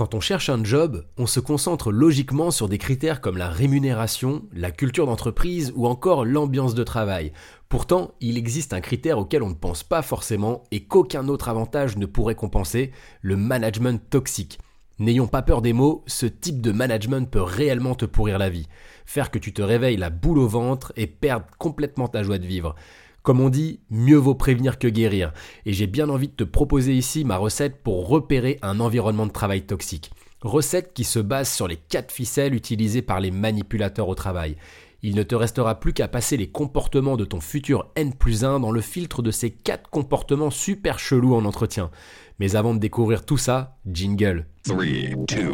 Quand on cherche un job, on se concentre logiquement sur des critères comme la rémunération, la culture d'entreprise ou encore l'ambiance de travail. Pourtant, il existe un critère auquel on ne pense pas forcément et qu'aucun autre avantage ne pourrait compenser, le management toxique. N'ayons pas peur des mots, ce type de management peut réellement te pourrir la vie, faire que tu te réveilles la boule au ventre et perdre complètement ta joie de vivre. Comme on dit, mieux vaut prévenir que guérir. Et j'ai bien envie de te proposer ici ma recette pour repérer un environnement de travail toxique. Recette qui se base sur les quatre ficelles utilisées par les manipulateurs au travail. Il ne te restera plus qu'à passer les comportements de ton futur N plus 1 dans le filtre de ces quatre comportements super chelous en entretien. Mais avant de découvrir tout ça, jingle. 3, 2,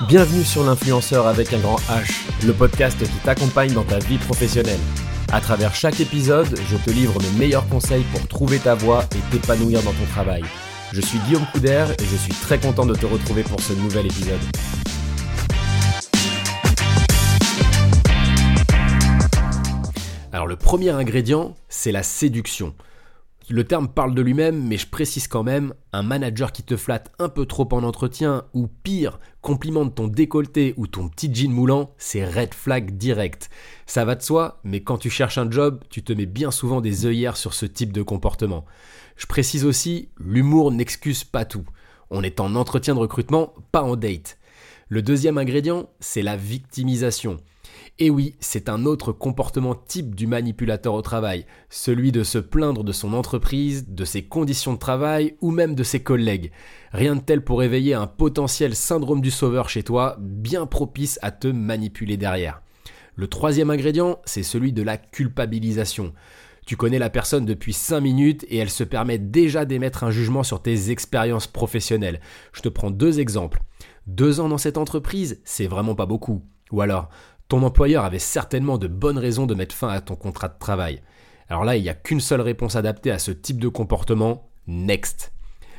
1. Bienvenue sur l'influenceur avec un grand H, le podcast qui t'accompagne dans ta vie professionnelle. À travers chaque épisode, je te livre mes meilleurs conseils pour trouver ta voie et t'épanouir dans ton travail. Je suis Guillaume Couder et je suis très content de te retrouver pour ce nouvel épisode. Alors le premier ingrédient, c'est la séduction. Le terme parle de lui-même, mais je précise quand même, un manager qui te flatte un peu trop en entretien, ou pire, complimente ton décolleté ou ton petit jean moulant, c'est red flag direct. Ça va de soi, mais quand tu cherches un job, tu te mets bien souvent des œillères sur ce type de comportement. Je précise aussi, l'humour n'excuse pas tout. On est en entretien de recrutement, pas en date. Le deuxième ingrédient, c'est la victimisation. Et oui, c'est un autre comportement type du manipulateur au travail, celui de se plaindre de son entreprise, de ses conditions de travail ou même de ses collègues. Rien de tel pour éveiller un potentiel syndrome du sauveur chez toi, bien propice à te manipuler derrière. Le troisième ingrédient, c'est celui de la culpabilisation. Tu connais la personne depuis 5 minutes et elle se permet déjà d'émettre un jugement sur tes expériences professionnelles. Je te prends deux exemples. Deux ans dans cette entreprise, c'est vraiment pas beaucoup. Ou alors, ton employeur avait certainement de bonnes raisons de mettre fin à ton contrat de travail. Alors là, il n'y a qu'une seule réponse adaptée à ce type de comportement, next.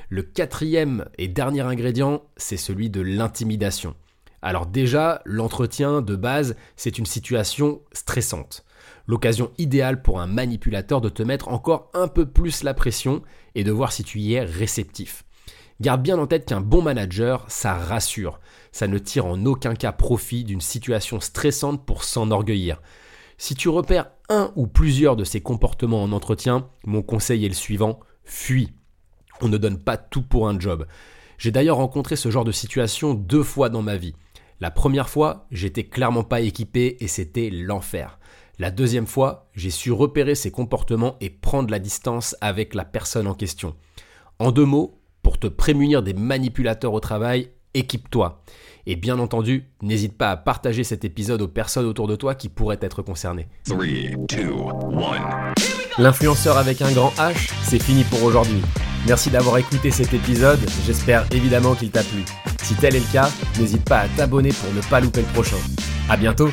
Le quatrième et dernier ingrédient, c'est celui de l'intimidation. Alors déjà, l'entretien de base, c'est une situation stressante. L'occasion idéale pour un manipulateur de te mettre encore un peu plus la pression et de voir si tu y es réceptif. Garde bien en tête qu'un bon manager, ça rassure. Ça ne tire en aucun cas profit d'une situation stressante pour s'enorgueillir. Si tu repères un ou plusieurs de ces comportements en entretien, mon conseil est le suivant, fuis. On ne donne pas tout pour un job. J'ai d'ailleurs rencontré ce genre de situation deux fois dans ma vie. La première fois, j'étais clairement pas équipé et c'était l'enfer. La deuxième fois, j'ai su repérer ces comportements et prendre la distance avec la personne en question. En deux mots, pour te prémunir des manipulateurs au travail, équipe-toi. Et bien entendu, n'hésite pas à partager cet épisode aux personnes autour de toi qui pourraient être concernées. L'influenceur avec un grand H, c'est fini pour aujourd'hui. Merci d'avoir écouté cet épisode, j'espère évidemment qu'il t'a plu. Si tel est le cas, n'hésite pas à t'abonner pour ne pas louper le prochain. A bientôt